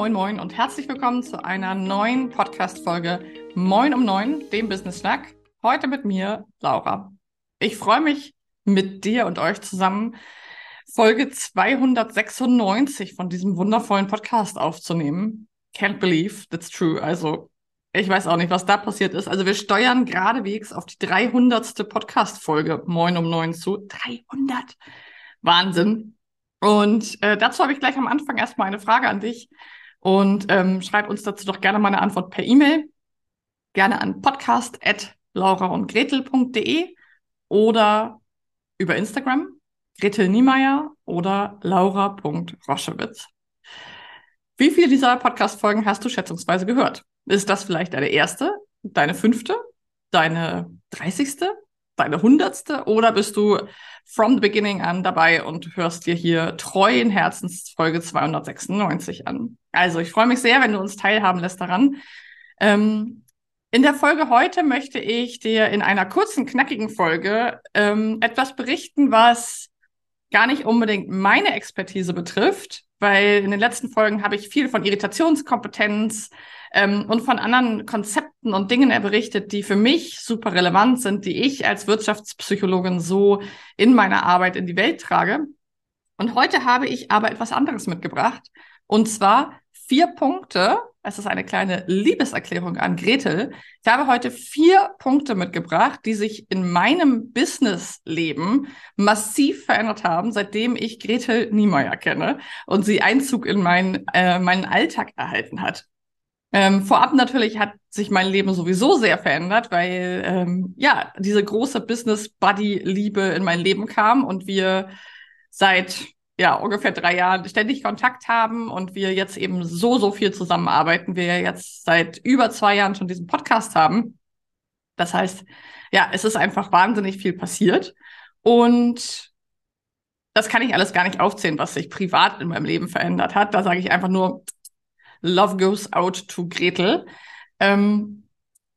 moin, moin und herzlich willkommen zu einer neuen Podcast-Folge Moin um Neun, dem Business Snack. Heute mit mir, Laura. Ich freue mich mit dir und euch zusammen, Folge 296 von diesem wundervollen Podcast aufzunehmen. Can't believe that's true. Also, ich weiß auch nicht, was da passiert ist. Also, wir steuern geradewegs auf die 300. Podcast-Folge Moin um Neun zu. 300! Wahnsinn. Und äh, dazu habe ich gleich am Anfang erstmal eine Frage an dich. Und ähm, schreib uns dazu doch gerne mal eine Antwort per E-Mail. Gerne an podcast.lauraundgretel.de oder über Instagram, Gretel Niemeyer oder laura.roschewitz. Wie viele dieser Podcast-Folgen hast du schätzungsweise gehört? Ist das vielleicht deine erste, deine fünfte, deine dreißigste, deine hundertste oder bist du from the beginning an dabei und hörst dir hier treu in Herzens Folge 296 an? Also ich freue mich sehr, wenn du uns teilhaben lässt daran. Ähm, in der Folge heute möchte ich dir in einer kurzen, knackigen Folge ähm, etwas berichten, was gar nicht unbedingt meine Expertise betrifft, weil in den letzten Folgen habe ich viel von Irritationskompetenz, ähm, und von anderen Konzepten und Dingen er berichtet, die für mich super relevant sind, die ich als Wirtschaftspsychologin so in meiner Arbeit in die Welt trage. Und heute habe ich aber etwas anderes mitgebracht. Und zwar vier Punkte. Es ist eine kleine Liebeserklärung an Gretel. Ich habe heute vier Punkte mitgebracht, die sich in meinem Businessleben massiv verändert haben, seitdem ich Gretel Niemeyer kenne und sie Einzug in mein, äh, meinen Alltag erhalten hat. Ähm, vorab natürlich hat sich mein Leben sowieso sehr verändert, weil ähm, ja diese große Business Buddy Liebe in mein Leben kam und wir seit ja ungefähr drei Jahren ständig Kontakt haben und wir jetzt eben so so viel zusammenarbeiten. Wir jetzt seit über zwei Jahren schon diesen Podcast haben. Das heißt, ja, es ist einfach wahnsinnig viel passiert und das kann ich alles gar nicht aufzählen, was sich privat in meinem Leben verändert hat. Da sage ich einfach nur Love goes out to Gretel. Ähm,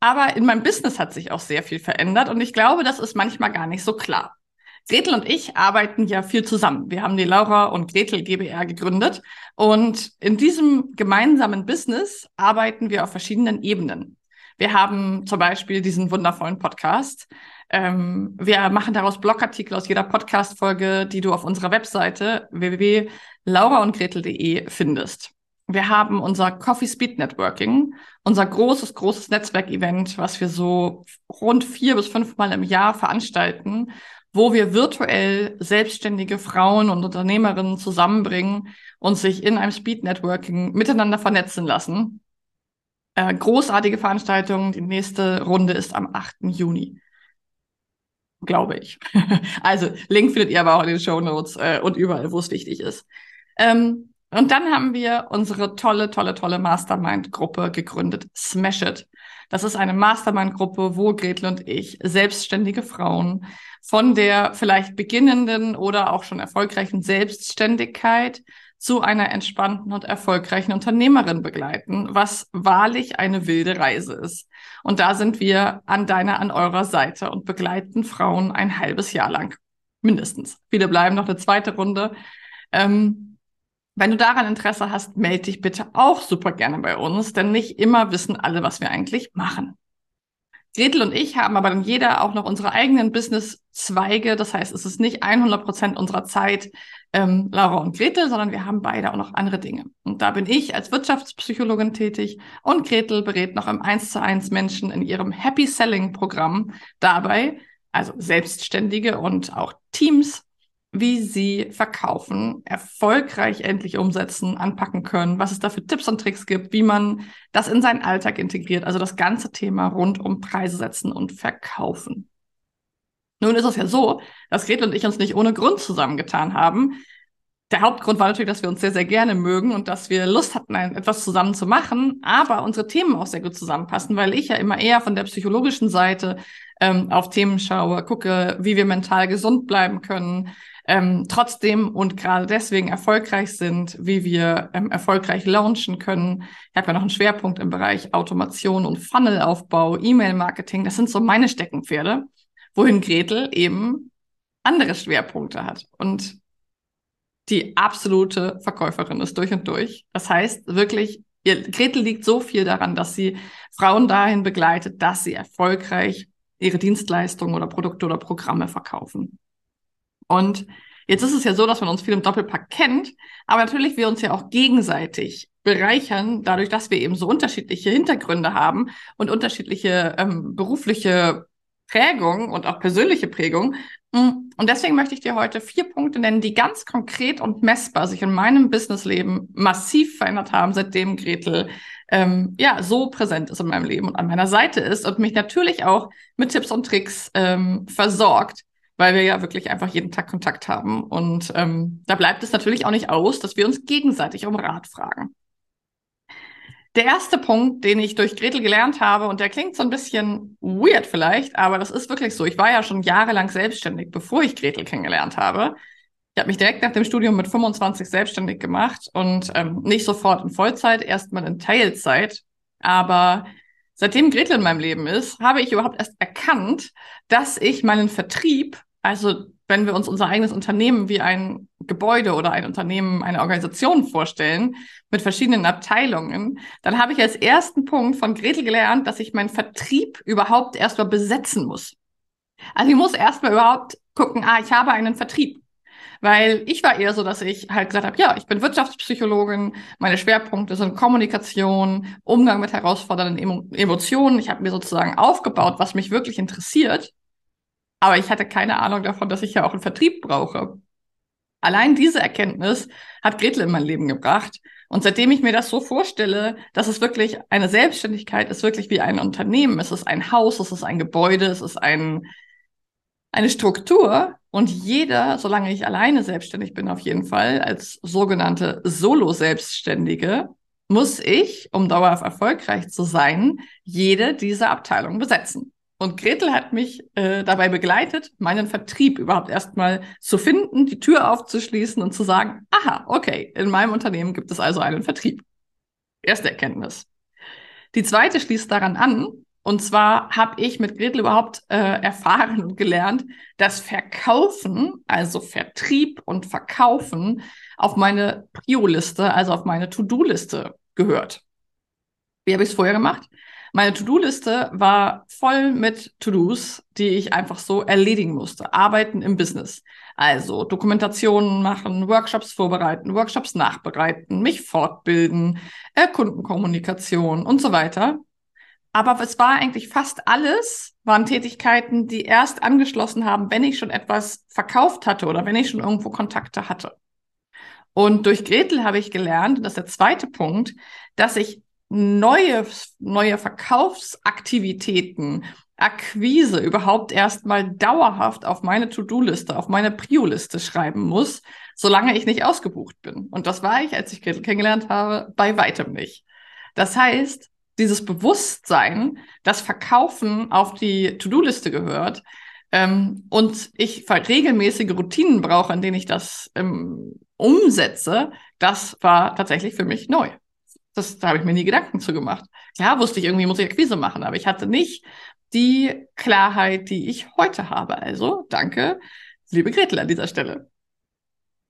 aber in meinem Business hat sich auch sehr viel verändert und ich glaube, das ist manchmal gar nicht so klar. Gretel und ich arbeiten ja viel zusammen. Wir haben die Laura und Gretel GBR gegründet und in diesem gemeinsamen Business arbeiten wir auf verschiedenen Ebenen. Wir haben zum Beispiel diesen wundervollen Podcast. Ähm, wir machen daraus Blogartikel aus jeder Podcast-Folge, die du auf unserer Webseite www.lauraundgretel.de findest. Wir haben unser Coffee Speed Networking, unser großes, großes Netzwerkevent, was wir so rund vier bis fünfmal im Jahr veranstalten, wo wir virtuell selbstständige Frauen und Unternehmerinnen zusammenbringen und sich in einem Speed Networking miteinander vernetzen lassen. Äh, großartige Veranstaltung. Die nächste Runde ist am 8. Juni. Glaube ich. also, Link findet ihr aber auch in den Show Notes äh, und überall, wo es wichtig ist. Ähm, und dann haben wir unsere tolle, tolle, tolle Mastermind-Gruppe gegründet, Smash It. Das ist eine Mastermind-Gruppe, wo Gretel und ich selbstständige Frauen von der vielleicht beginnenden oder auch schon erfolgreichen Selbstständigkeit zu einer entspannten und erfolgreichen Unternehmerin begleiten, was wahrlich eine wilde Reise ist. Und da sind wir an deiner, an eurer Seite und begleiten Frauen ein halbes Jahr lang. Mindestens. Viele bleiben noch eine zweite Runde. Ähm, wenn du daran Interesse hast, melde dich bitte auch super gerne bei uns, denn nicht immer wissen alle, was wir eigentlich machen. Gretel und ich haben aber dann jeder auch noch unsere eigenen Business-Zweige. Das heißt, es ist nicht 100 Prozent unserer Zeit ähm, Laura und Gretel, sondern wir haben beide auch noch andere Dinge. Und da bin ich als Wirtschaftspsychologin tätig und Gretel berät noch im 1 zu 1 Menschen in ihrem Happy Selling Programm dabei, also Selbstständige und auch Teams wie sie verkaufen, erfolgreich endlich umsetzen, anpacken können, was es da für Tipps und Tricks gibt, wie man das in seinen Alltag integriert, also das ganze Thema rund um Preise setzen und verkaufen. Nun ist es ja so, dass Gretel und ich uns nicht ohne Grund zusammengetan haben. Der Hauptgrund war natürlich, dass wir uns sehr, sehr gerne mögen und dass wir Lust hatten, etwas zusammen zu machen, aber unsere Themen auch sehr gut zusammenpassen, weil ich ja immer eher von der psychologischen Seite ähm, auf Themen schaue, gucke, wie wir mental gesund bleiben können, ähm, trotzdem und gerade deswegen erfolgreich sind, wie wir ähm, erfolgreich launchen können. Ich habe ja noch einen Schwerpunkt im Bereich Automation und Funnelaufbau, E-Mail-Marketing. Das sind so meine Steckenpferde, wohin Gretel eben andere Schwerpunkte hat. Und die absolute Verkäuferin ist durch und durch. Das heißt wirklich, ihr, Gretel liegt so viel daran, dass sie Frauen dahin begleitet, dass sie erfolgreich ihre Dienstleistungen oder Produkte oder Programme verkaufen. Und jetzt ist es ja so, dass man uns viel im Doppelpack kennt, aber natürlich wir uns ja auch gegenseitig bereichern, dadurch, dass wir eben so unterschiedliche Hintergründe haben und unterschiedliche ähm, berufliche Prägung und auch persönliche Prägung. Mm, und deswegen möchte ich dir heute vier Punkte nennen, die ganz konkret und messbar sich in meinem Businessleben massiv verändert haben, seitdem Gretel ähm, ja so präsent ist in meinem Leben und an meiner Seite ist und mich natürlich auch mit Tipps und Tricks ähm, versorgt, weil wir ja wirklich einfach jeden Tag Kontakt haben. Und ähm, da bleibt es natürlich auch nicht aus, dass wir uns gegenseitig um Rat fragen. Der erste Punkt, den ich durch Gretel gelernt habe, und der klingt so ein bisschen weird vielleicht, aber das ist wirklich so. Ich war ja schon jahrelang selbstständig, bevor ich Gretel kennengelernt habe. Ich habe mich direkt nach dem Studium mit 25 selbstständig gemacht und ähm, nicht sofort in Vollzeit, erstmal in Teilzeit. Aber seitdem Gretel in meinem Leben ist, habe ich überhaupt erst erkannt, dass ich meinen Vertrieb, also wenn wir uns unser eigenes Unternehmen wie ein Gebäude oder ein Unternehmen, eine Organisation vorstellen, mit verschiedenen Abteilungen, dann habe ich als ersten Punkt von Gretel gelernt, dass ich meinen Vertrieb überhaupt erstmal besetzen muss. Also ich muss erstmal überhaupt gucken, ah, ich habe einen Vertrieb. Weil ich war eher so, dass ich halt gesagt habe, ja, ich bin Wirtschaftspsychologin, meine Schwerpunkte sind Kommunikation, Umgang mit herausfordernden Emo Emotionen. Ich habe mir sozusagen aufgebaut, was mich wirklich interessiert. Aber ich hatte keine Ahnung davon, dass ich ja auch einen Vertrieb brauche. Allein diese Erkenntnis hat Gretel in mein Leben gebracht. Und seitdem ich mir das so vorstelle, dass es wirklich eine Selbstständigkeit ist, wirklich wie ein Unternehmen. Es ist ein Haus, es ist ein Gebäude, es ist ein, eine Struktur. Und jeder, solange ich alleine selbstständig bin, auf jeden Fall, als sogenannte Solo-Selbstständige, muss ich, um dauerhaft erfolgreich zu sein, jede dieser Abteilungen besetzen. Und Gretel hat mich äh, dabei begleitet, meinen Vertrieb überhaupt erstmal zu finden, die Tür aufzuschließen und zu sagen, aha, okay, in meinem Unternehmen gibt es also einen Vertrieb. Erste Erkenntnis. Die zweite schließt daran an, und zwar habe ich mit Gretel überhaupt äh, erfahren und gelernt, dass Verkaufen, also Vertrieb und Verkaufen, auf meine Prio-Liste, also auf meine To-Do-Liste gehört. Wie habe ich es vorher gemacht? Meine To-Do-Liste war voll mit To-Dos, die ich einfach so erledigen musste. Arbeiten im Business. Also Dokumentationen machen, Workshops vorbereiten, Workshops nachbereiten, mich fortbilden, äh, Kundenkommunikation und so weiter. Aber es war eigentlich fast alles, waren Tätigkeiten, die erst angeschlossen haben, wenn ich schon etwas verkauft hatte oder wenn ich schon irgendwo Kontakte hatte. Und durch Gretel habe ich gelernt, das ist der zweite Punkt, dass ich neue, neue Verkaufsaktivitäten, Akquise überhaupt erstmal dauerhaft auf meine To-Do-Liste, auf meine Prio-Liste schreiben muss, solange ich nicht ausgebucht bin. Und das war ich, als ich kennengelernt habe, bei weitem nicht. Das heißt, dieses Bewusstsein, dass Verkaufen auf die To-Do-Liste gehört ähm, und ich regelmäßige Routinen brauche, in denen ich das ähm, umsetze, das war tatsächlich für mich neu. Das, da habe ich mir nie Gedanken zu gemacht. Klar wusste ich, irgendwie muss ich Akquise machen, aber ich hatte nicht die Klarheit, die ich heute habe. Also danke, liebe Gretel an dieser Stelle.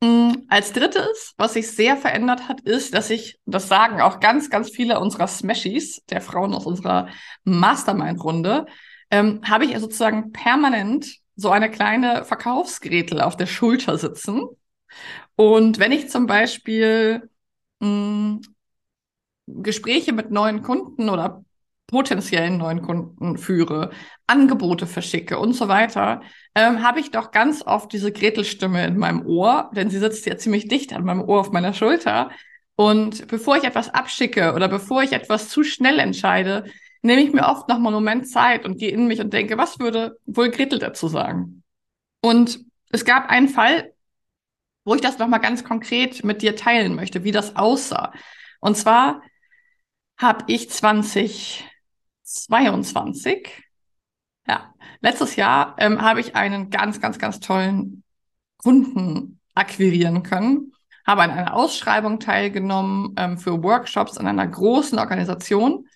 Mm, als drittes, was sich sehr verändert hat, ist, dass ich, das sagen auch ganz, ganz viele unserer Smashies, der Frauen aus unserer Mastermind-Runde, ähm, habe ich sozusagen permanent so eine kleine Verkaufsgretel auf der Schulter sitzen. Und wenn ich zum Beispiel mh, mm, Gespräche mit neuen Kunden oder potenziellen neuen Kunden führe, Angebote verschicke und so weiter, ähm, habe ich doch ganz oft diese Gretelstimme in meinem Ohr, denn sie sitzt ja ziemlich dicht an meinem Ohr auf meiner Schulter. Und bevor ich etwas abschicke oder bevor ich etwas zu schnell entscheide, nehme ich mir oft noch mal einen Moment Zeit und gehe in mich und denke, was würde wohl Gretel dazu sagen? Und es gab einen Fall, wo ich das noch mal ganz konkret mit dir teilen möchte, wie das aussah. Und zwar habe ich 2022, ja, letztes Jahr ähm, habe ich einen ganz, ganz, ganz tollen Kunden akquirieren können, habe an einer Ausschreibung teilgenommen ähm, für Workshops in einer großen Organisation.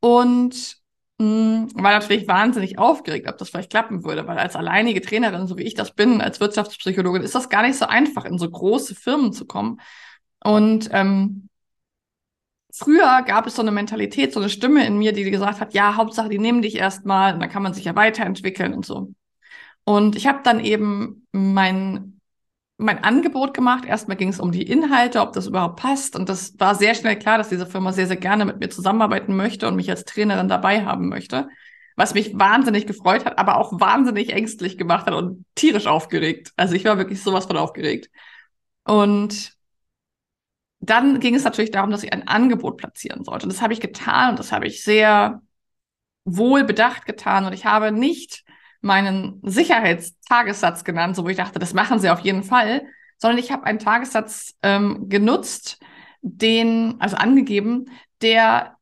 Und hm, war natürlich wahnsinnig aufgeregt, ob das vielleicht klappen würde, weil als alleinige Trainerin, so wie ich das bin, als Wirtschaftspsychologin, ist das gar nicht so einfach, in so große Firmen zu kommen. Und ähm, früher gab es so eine Mentalität, so eine Stimme in mir, die gesagt hat, ja, Hauptsache, die nehmen dich erstmal und dann kann man sich ja weiterentwickeln und so. Und ich habe dann eben mein, mein Angebot gemacht. Erstmal ging es um die Inhalte, ob das überhaupt passt. Und das war sehr schnell klar, dass diese Firma sehr, sehr gerne mit mir zusammenarbeiten möchte und mich als Trainerin dabei haben möchte. Was mich wahnsinnig gefreut hat, aber auch wahnsinnig ängstlich gemacht hat und tierisch aufgeregt. Also ich war wirklich sowas von aufgeregt. Und dann ging es natürlich darum, dass ich ein Angebot platzieren sollte. Und das habe ich getan und das habe ich sehr wohl bedacht getan. Und ich habe nicht meinen Sicherheitstagessatz genannt, so wo ich dachte, das machen sie auf jeden Fall, sondern ich habe einen Tagessatz ähm, genutzt, den, also angegeben, der,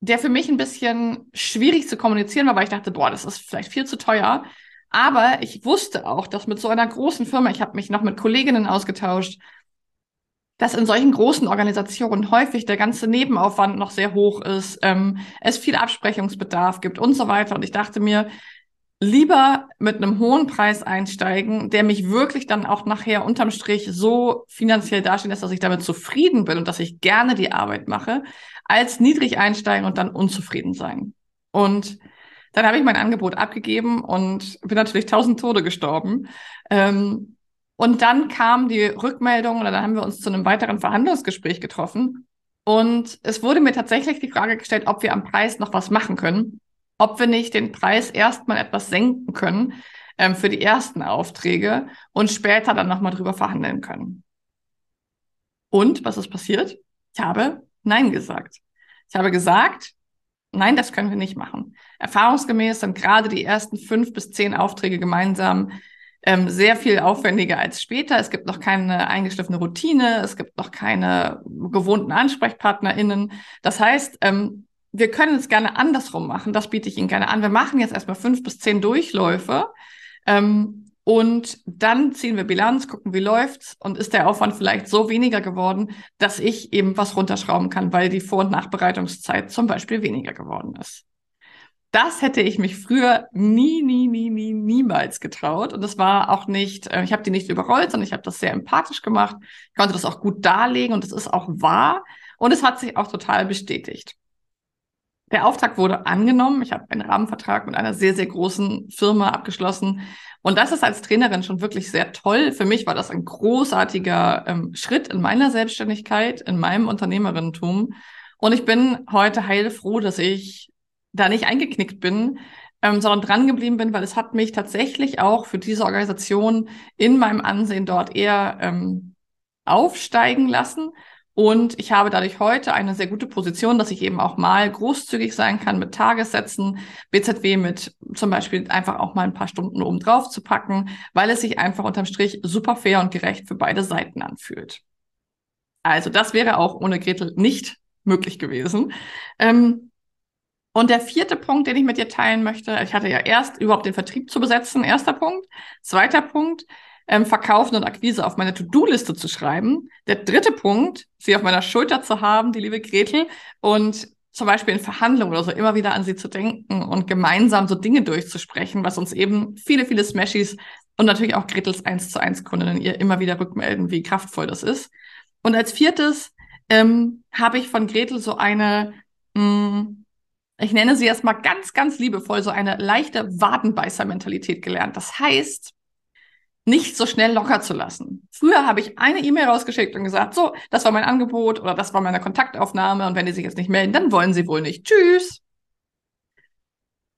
der für mich ein bisschen schwierig zu kommunizieren war, weil ich dachte, boah, das ist vielleicht viel zu teuer. Aber ich wusste auch, dass mit so einer großen Firma, ich habe mich noch mit Kolleginnen ausgetauscht, dass in solchen großen Organisationen häufig der ganze Nebenaufwand noch sehr hoch ist, ähm, es viel Absprechungsbedarf gibt und so weiter. Und ich dachte mir, lieber mit einem hohen Preis einsteigen, der mich wirklich dann auch nachher unterm Strich so finanziell dastehen lässt, dass ich damit zufrieden bin und dass ich gerne die Arbeit mache, als niedrig einsteigen und dann unzufrieden sein. Und dann habe ich mein Angebot abgegeben und bin natürlich tausend Tode gestorben. Ähm, und dann kam die Rückmeldung und dann haben wir uns zu einem weiteren Verhandlungsgespräch getroffen. Und es wurde mir tatsächlich die Frage gestellt, ob wir am Preis noch was machen können, ob wir nicht den Preis erstmal etwas senken können ähm, für die ersten Aufträge und später dann nochmal drüber verhandeln können. Und was ist passiert? Ich habe Nein gesagt. Ich habe gesagt, nein, das können wir nicht machen. Erfahrungsgemäß sind gerade die ersten fünf bis zehn Aufträge gemeinsam ähm, sehr viel aufwendiger als später. Es gibt noch keine eingeschliffene Routine, es gibt noch keine gewohnten AnsprechpartnerInnen. Das heißt, ähm, wir können es gerne andersrum machen. Das biete ich Ihnen gerne an. Wir machen jetzt erstmal fünf bis zehn Durchläufe. Ähm, und dann ziehen wir Bilanz, gucken, wie läuft's und ist der Aufwand vielleicht so weniger geworden, dass ich eben was runterschrauben kann, weil die Vor- und Nachbereitungszeit zum Beispiel weniger geworden ist. Das hätte ich mich früher nie, nie, nie, nie, niemals getraut. Und das war auch nicht, äh, ich habe die nicht überrollt, sondern ich habe das sehr empathisch gemacht. Ich konnte das auch gut darlegen und das ist auch wahr. Und es hat sich auch total bestätigt. Der Auftrag wurde angenommen. Ich habe einen Rahmenvertrag mit einer sehr, sehr großen Firma abgeschlossen. Und das ist als Trainerin schon wirklich sehr toll. Für mich war das ein großartiger ähm, Schritt in meiner Selbstständigkeit, in meinem Unternehmerinnentum. Und ich bin heute heilfroh, dass ich da nicht eingeknickt bin, ähm, sondern dran geblieben bin, weil es hat mich tatsächlich auch für diese Organisation in meinem Ansehen dort eher ähm, aufsteigen lassen. Und ich habe dadurch heute eine sehr gute Position, dass ich eben auch mal großzügig sein kann mit Tagessätzen, BZW mit zum Beispiel einfach auch mal ein paar Stunden oben drauf zu packen, weil es sich einfach unterm Strich super fair und gerecht für beide Seiten anfühlt. Also das wäre auch ohne Gretel nicht möglich gewesen. Ähm, und der vierte Punkt, den ich mit dir teilen möchte, ich hatte ja erst überhaupt den Vertrieb zu besetzen, erster Punkt. Zweiter Punkt, ähm, Verkaufen und Akquise auf meine To-Do-Liste zu schreiben. Der dritte Punkt, sie auf meiner Schulter zu haben, die liebe Gretel, und zum Beispiel in Verhandlungen oder so immer wieder an sie zu denken und gemeinsam so Dinge durchzusprechen, was uns eben viele, viele Smashies und natürlich auch Gretels 1 zu 1 Kundinnen ihr immer wieder rückmelden, wie kraftvoll das ist. Und als viertes ähm, habe ich von Gretel so eine mh, mm, ich nenne sie erstmal ganz, ganz liebevoll, so eine leichte Wadenbeißer-Mentalität gelernt. Das heißt, nicht so schnell locker zu lassen. Früher habe ich eine E-Mail rausgeschickt und gesagt, so, das war mein Angebot oder das war meine Kontaktaufnahme und wenn die sich jetzt nicht melden, dann wollen sie wohl nicht. Tschüss.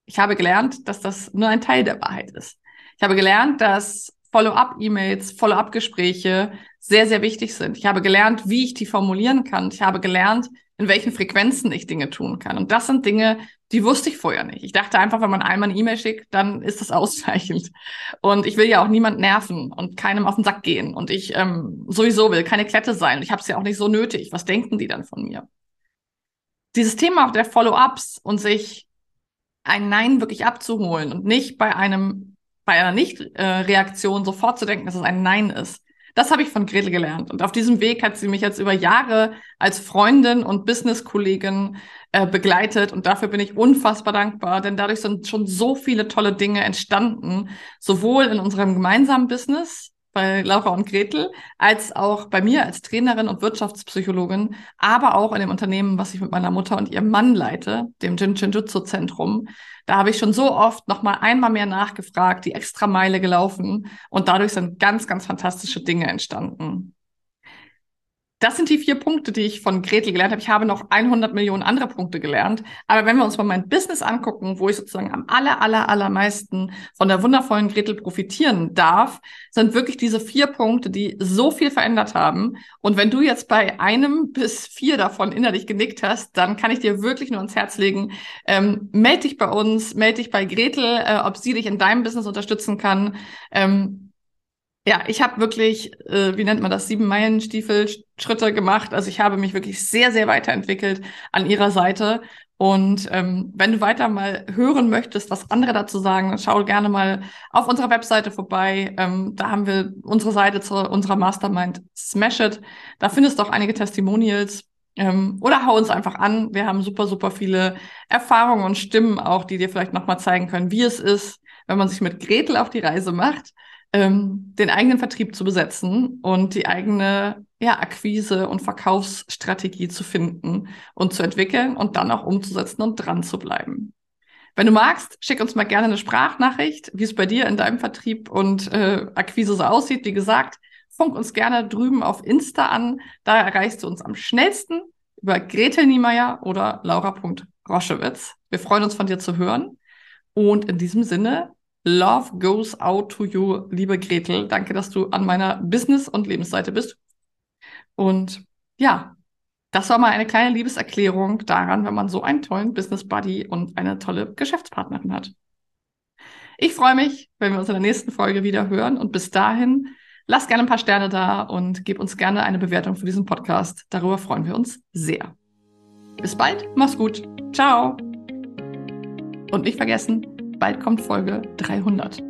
Ich habe gelernt, dass das nur ein Teil der Wahrheit ist. Ich habe gelernt, dass Follow-up-E-Mails, Follow-up-Gespräche sehr, sehr wichtig sind. Ich habe gelernt, wie ich die formulieren kann. Ich habe gelernt, in welchen Frequenzen ich Dinge tun kann. Und das sind Dinge, die wusste ich vorher nicht. Ich dachte einfach, wenn man einmal eine E-Mail schickt, dann ist das ausreichend. Und ich will ja auch niemand nerven und keinem auf den Sack gehen. Und ich ähm, sowieso will keine Klette sein. Ich habe es ja auch nicht so nötig. Was denken die dann von mir? Dieses Thema der Follow-ups und sich ein Nein wirklich abzuholen und nicht bei einem bei einer Nicht-Reaktion sofort zu denken, dass es ein Nein ist. Das habe ich von Gretel gelernt. Und auf diesem Weg hat sie mich jetzt über Jahre als Freundin und Business-Kollegin äh, begleitet. Und dafür bin ich unfassbar dankbar, denn dadurch sind schon so viele tolle Dinge entstanden, sowohl in unserem gemeinsamen Business, bei Laura und Gretel, als auch bei mir als Trainerin und Wirtschaftspsychologin, aber auch in dem Unternehmen, was ich mit meiner Mutter und ihrem Mann leite, dem Jin Jinjutsu Zentrum. Da habe ich schon so oft noch mal einmal mehr nachgefragt, die extra Meile gelaufen und dadurch sind ganz, ganz fantastische Dinge entstanden. Das sind die vier Punkte, die ich von Gretel gelernt habe. Ich habe noch 100 Millionen andere Punkte gelernt. Aber wenn wir uns mal mein Business angucken, wo ich sozusagen am aller, aller, allermeisten von der wundervollen Gretel profitieren darf, sind wirklich diese vier Punkte, die so viel verändert haben. Und wenn du jetzt bei einem bis vier davon innerlich genickt hast, dann kann ich dir wirklich nur ans Herz legen, ähm, melde dich bei uns, melde dich bei Gretel, äh, ob sie dich in deinem Business unterstützen kann. Ähm, ja, ich habe wirklich, äh, wie nennt man das, sieben Meilenstiefel-Schritte gemacht. Also ich habe mich wirklich sehr, sehr weiterentwickelt an ihrer Seite. Und ähm, wenn du weiter mal hören möchtest, was andere dazu sagen, schau gerne mal auf unserer Webseite vorbei. Ähm, da haben wir unsere Seite zu unserer Mastermind Smash It. Da findest du auch einige Testimonials. Ähm, oder hau uns einfach an. Wir haben super, super viele Erfahrungen und Stimmen auch, die dir vielleicht nochmal zeigen können, wie es ist, wenn man sich mit Gretel auf die Reise macht ähm, den eigenen Vertrieb zu besetzen und die eigene ja, Akquise- und Verkaufsstrategie zu finden und zu entwickeln und dann auch umzusetzen und dran zu bleiben. Wenn du magst, schick uns mal gerne eine Sprachnachricht, wie es bei dir in deinem Vertrieb und äh, Akquise so aussieht. Wie gesagt, funk uns gerne drüben auf Insta an. Da erreichst du uns am schnellsten über Gretel Niemeyer oder laura.roschewitz. Wir freuen uns von dir zu hören. Und in diesem Sinne, Love goes out to you, liebe Gretel. Danke, dass du an meiner Business- und Lebensseite bist. Und ja, das war mal eine kleine Liebeserklärung daran, wenn man so einen tollen Business Buddy und eine tolle Geschäftspartnerin hat. Ich freue mich, wenn wir uns in der nächsten Folge wieder hören. Und bis dahin, lass gerne ein paar Sterne da und gib uns gerne eine Bewertung für diesen Podcast. Darüber freuen wir uns sehr. Bis bald, mach's gut. Ciao. Und nicht vergessen, bald kommt Folge 300.